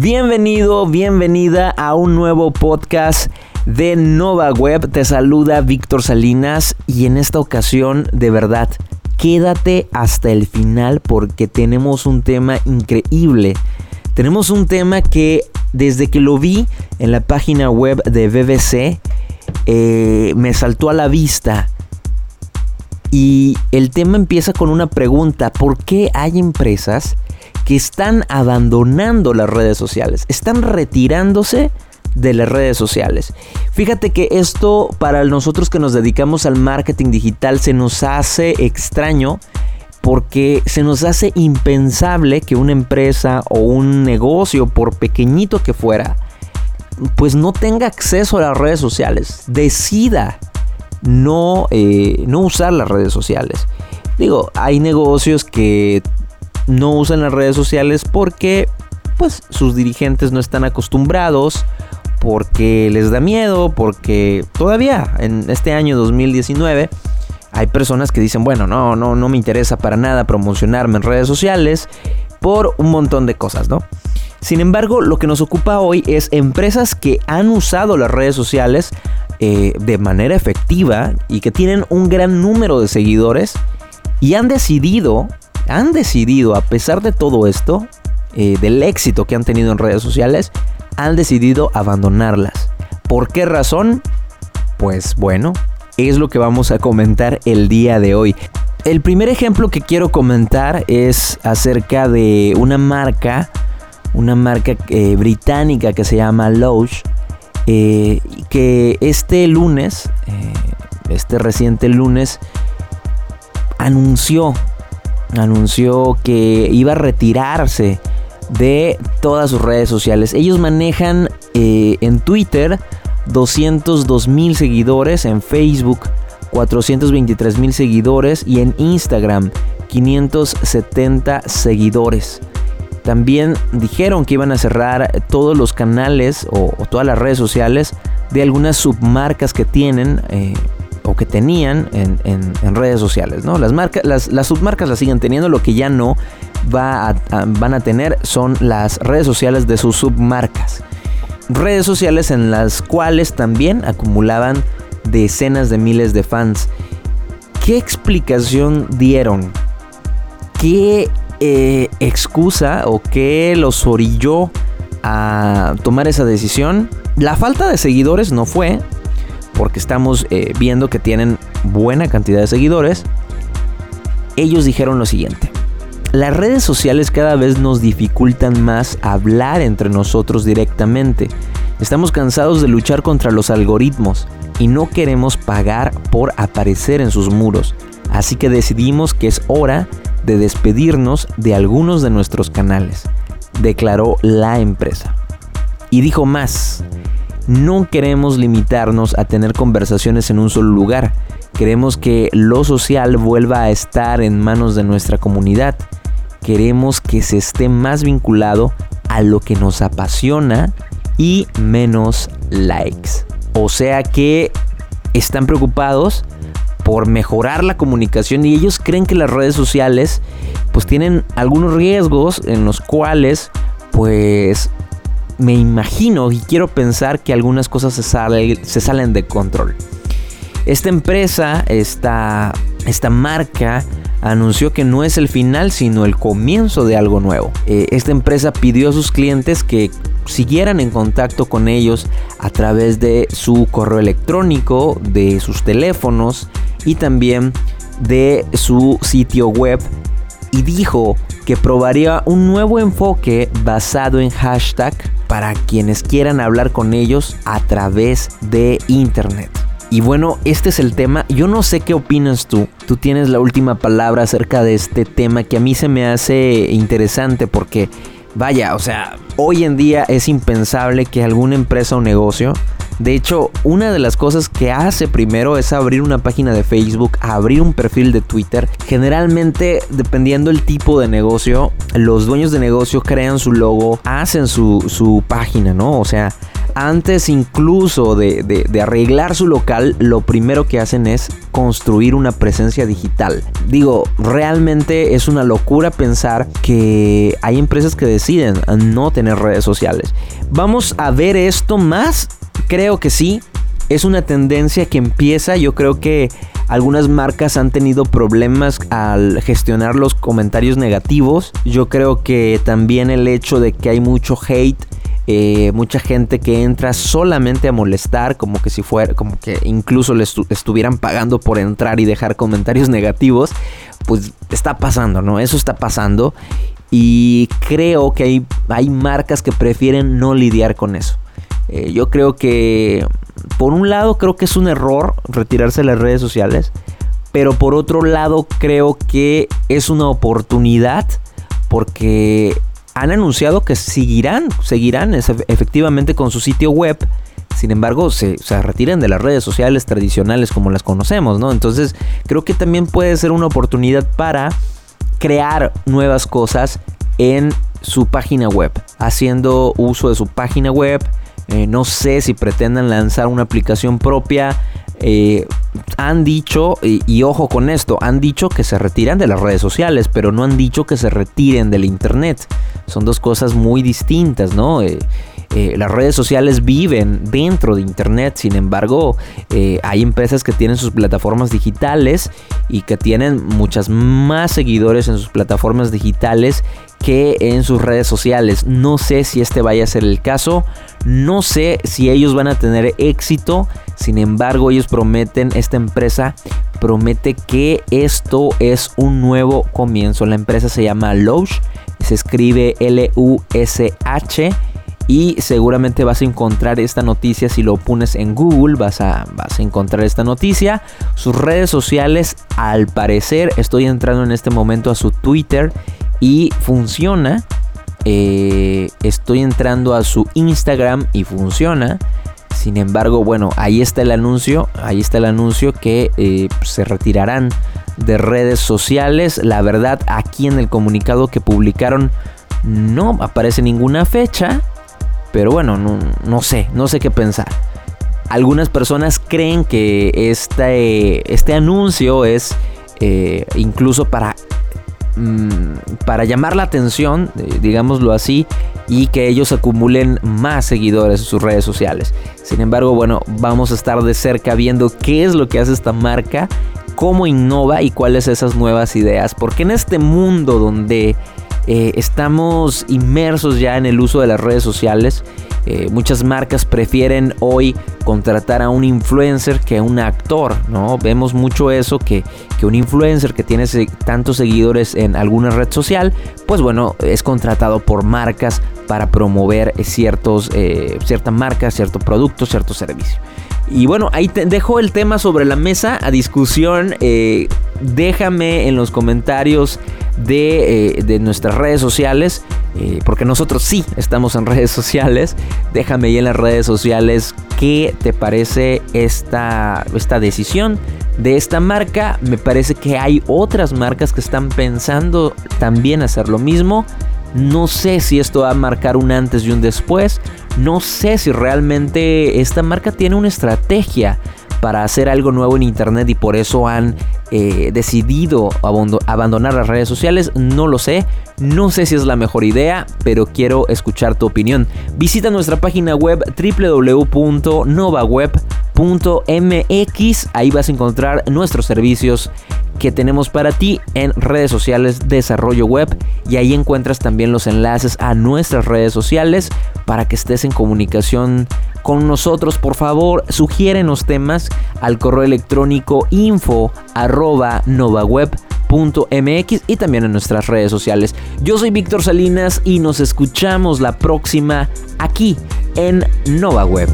Bienvenido, bienvenida a un nuevo podcast de Nova Web. Te saluda Víctor Salinas y en esta ocasión, de verdad, quédate hasta el final porque tenemos un tema increíble. Tenemos un tema que desde que lo vi en la página web de BBC eh, me saltó a la vista. Y el tema empieza con una pregunta. ¿Por qué hay empresas que están abandonando las redes sociales, están retirándose de las redes sociales. Fíjate que esto para nosotros que nos dedicamos al marketing digital se nos hace extraño porque se nos hace impensable que una empresa o un negocio, por pequeñito que fuera, pues no tenga acceso a las redes sociales, decida no, eh, no usar las redes sociales. Digo, hay negocios que no usan las redes sociales porque pues sus dirigentes no están acostumbrados, porque les da miedo, porque todavía en este año 2019 hay personas que dicen, bueno, no, no, no me interesa para nada promocionarme en redes sociales por un montón de cosas, ¿no? Sin embargo, lo que nos ocupa hoy es empresas que han usado las redes sociales eh, de manera efectiva y que tienen un gran número de seguidores y han decidido han decidido, a pesar de todo esto, eh, del éxito que han tenido en redes sociales, han decidido abandonarlas. ¿Por qué razón? Pues bueno, es lo que vamos a comentar el día de hoy. El primer ejemplo que quiero comentar es acerca de una marca, una marca eh, británica que se llama Lowe's, eh, que este lunes, este reciente lunes, anunció anunció que iba a retirarse de todas sus redes sociales. Ellos manejan eh, en Twitter 202 mil seguidores, en Facebook 423 mil seguidores y en Instagram 570 seguidores. También dijeron que iban a cerrar todos los canales o, todas las redes sociales de algunas submarcas que tienen. Eh, o que tenían en, redes sociales. ¿no? Las, marcas, las, submarcas las siguen teniendo, lo que ya no va van a tener son las redes sociales de sus submarcas. Redes sociales en las cuales también acumulaban decenas de miles de fans. ¿Qué explicación dieron? ¿Qué eh, excusa o qué los orilló a tomar esa decisión? La falta de seguidores no fue, porque estamos eh, viendo que tienen buena cantidad de seguidores, ellos dijeron lo siguiente. Las redes sociales cada vez nos dificultan más hablar entre nosotros directamente. Estamos cansados de luchar contra los algoritmos y no queremos pagar por aparecer en sus muros. Así que decidimos que es hora de despedirnos de algunos de nuestros canales, declaró la empresa. Y dijo más, no queremos limitarnos a tener conversaciones en un solo lugar. Queremos que lo social vuelva a estar en manos de nuestra comunidad. Queremos que se esté más vinculado a lo que nos apasiona y menos likes. O sea que están preocupados por mejorar la comunicación y ellos creen que las redes sociales pues tienen algunos riesgos en los cuales pues me imagino y quiero pensar que algunas cosas se, salen de control. Esta empresa, esta, esta marca, anunció que no es el final, sino el comienzo de algo nuevo. Eh, esta empresa pidió a sus clientes que siguieran en contacto con ellos a través de su correo electrónico, de sus teléfonos y también de su sitio web y dijo que probaría un nuevo enfoque basado en hashtag para quienes quieran hablar con ellos a través de internet. Y bueno, este es el tema. Yo no sé qué opinas tú. Tú tienes la última palabra acerca de este tema que a mí se me hace interesante porque, vaya, o sea, hoy en día es impensable que alguna empresa o negocio de hecho, una de las cosas que hace primero es abrir una página de Facebook, abrir un perfil de Twitter. Generalmente, dependiendo el tipo de negocio, los dueños de negocio crean su logo, hacen su, su página, ¿no? O sea, antes incluso de, arreglar su local, lo primero que hacen es construir una presencia digital. Digo, realmente es una locura pensar que hay empresas que deciden no tener redes sociales. ¿Vamos a ver esto más? Creo que sí. Es una tendencia que empieza, yo creo que algunas marcas han tenido problemas al gestionar los comentarios negativos. Yo creo que también el hecho de que hay mucho hate eh, mucha gente que entra solamente a molestar, como que si fuera, como que incluso le estuvieran pagando por entrar y dejar comentarios negativos, pues está pasando, ¿no? Eso está pasando y creo que hay, hay marcas que prefieren no lidiar con eso. Eh, yo creo que, por un lado, creo que es un error retirarse de las redes sociales, pero por otro lado, creo que es una oportunidad porque han anunciado que seguirán, seguirán efectivamente con su sitio web. Sin embargo, se, retiran de las redes sociales tradicionales como las conocemos, ¿no? Entonces, creo que también puede ser una oportunidad para crear nuevas cosas en su página web, haciendo uso de su página web. Eh, no sé si pretendan lanzar una aplicación propia. Eh, han dicho, y, ojo con esto, han dicho que se retiran de las redes sociales, pero no han dicho que se retiren del Internet. Son dos cosas muy distintas, ¿no? Eh, eh, las redes sociales viven dentro de Internet, sin embargo, hay empresas que tienen sus plataformas digitales y que tienen muchas más seguidores en sus plataformas digitales que en sus redes sociales. No sé si este vaya a ser el caso, no sé si ellos van a tener éxito, sin embargo ellos prometen, esta empresa promete que esto es un nuevo comienzo. La empresa se llama Lush, se escribe L-U-S-H y seguramente vas a encontrar esta noticia si lo pones en Google, vas a, vas a encontrar esta noticia. Sus redes sociales, al parecer, estoy entrando en este momento a su Twitter y funciona. Eh, estoy entrando a su Instagram y funciona. Sin embargo, bueno, ahí está el anuncio. Ahí está el anuncio que eh, se retirarán de redes sociales. La verdad, aquí en el comunicado que publicaron no aparece ninguna fecha. Pero bueno, no, sé, no sé qué pensar. Algunas personas creen que este, este anuncio es eh, incluso para Mm, para llamar la atención, eh, digámoslo así, y que ellos acumulen más seguidores en sus redes sociales. Sin embargo, bueno, vamos a estar de cerca viendo qué es lo que hace esta marca, cómo innova y cuáles esas nuevas ideas. Porque en este mundo donde eh, estamos inmersos ya en el uso de las redes sociales, eh, muchas marcas prefieren hoy contratar a un influencer que a un actor, ¿no? Vemos mucho eso, que, que un influencer que tiene tantos seguidores en alguna red social, pues bueno, es contratado por marcas para promover ciertos, eh, cierta marca, cierto producto, cierto servicio. Y bueno, ahí te dejo el tema sobre la mesa a discusión. Déjame en los comentarios de, de nuestras redes sociales eh, porque nosotros sí estamos en redes sociales. Déjame ahí en las redes sociales qué te parece esta, esta decisión de esta marca. Me parece que hay otras marcas que están pensando también hacer lo mismo. No sé si esto va a marcar un antes y un después. No sé si realmente esta marca tiene una estrategia para hacer algo nuevo en Internet y por eso han eh, decidido abandonar las redes sociales. No lo sé. No sé si es la mejor idea, pero quiero escuchar tu opinión. Visita nuestra página web www.novaweb.mx. Ahí vas a encontrar nuestros servicios que tenemos para ti en redes sociales Desarrollo Web y ahí encuentras también los enlaces a nuestras redes sociales para que estés en comunicación con nosotros. Por favor, sugiérenos temas al correo electrónico info arroba y también en nuestras redes sociales. Yo soy Víctor Salinas y nos escuchamos la próxima aquí en Nova Web.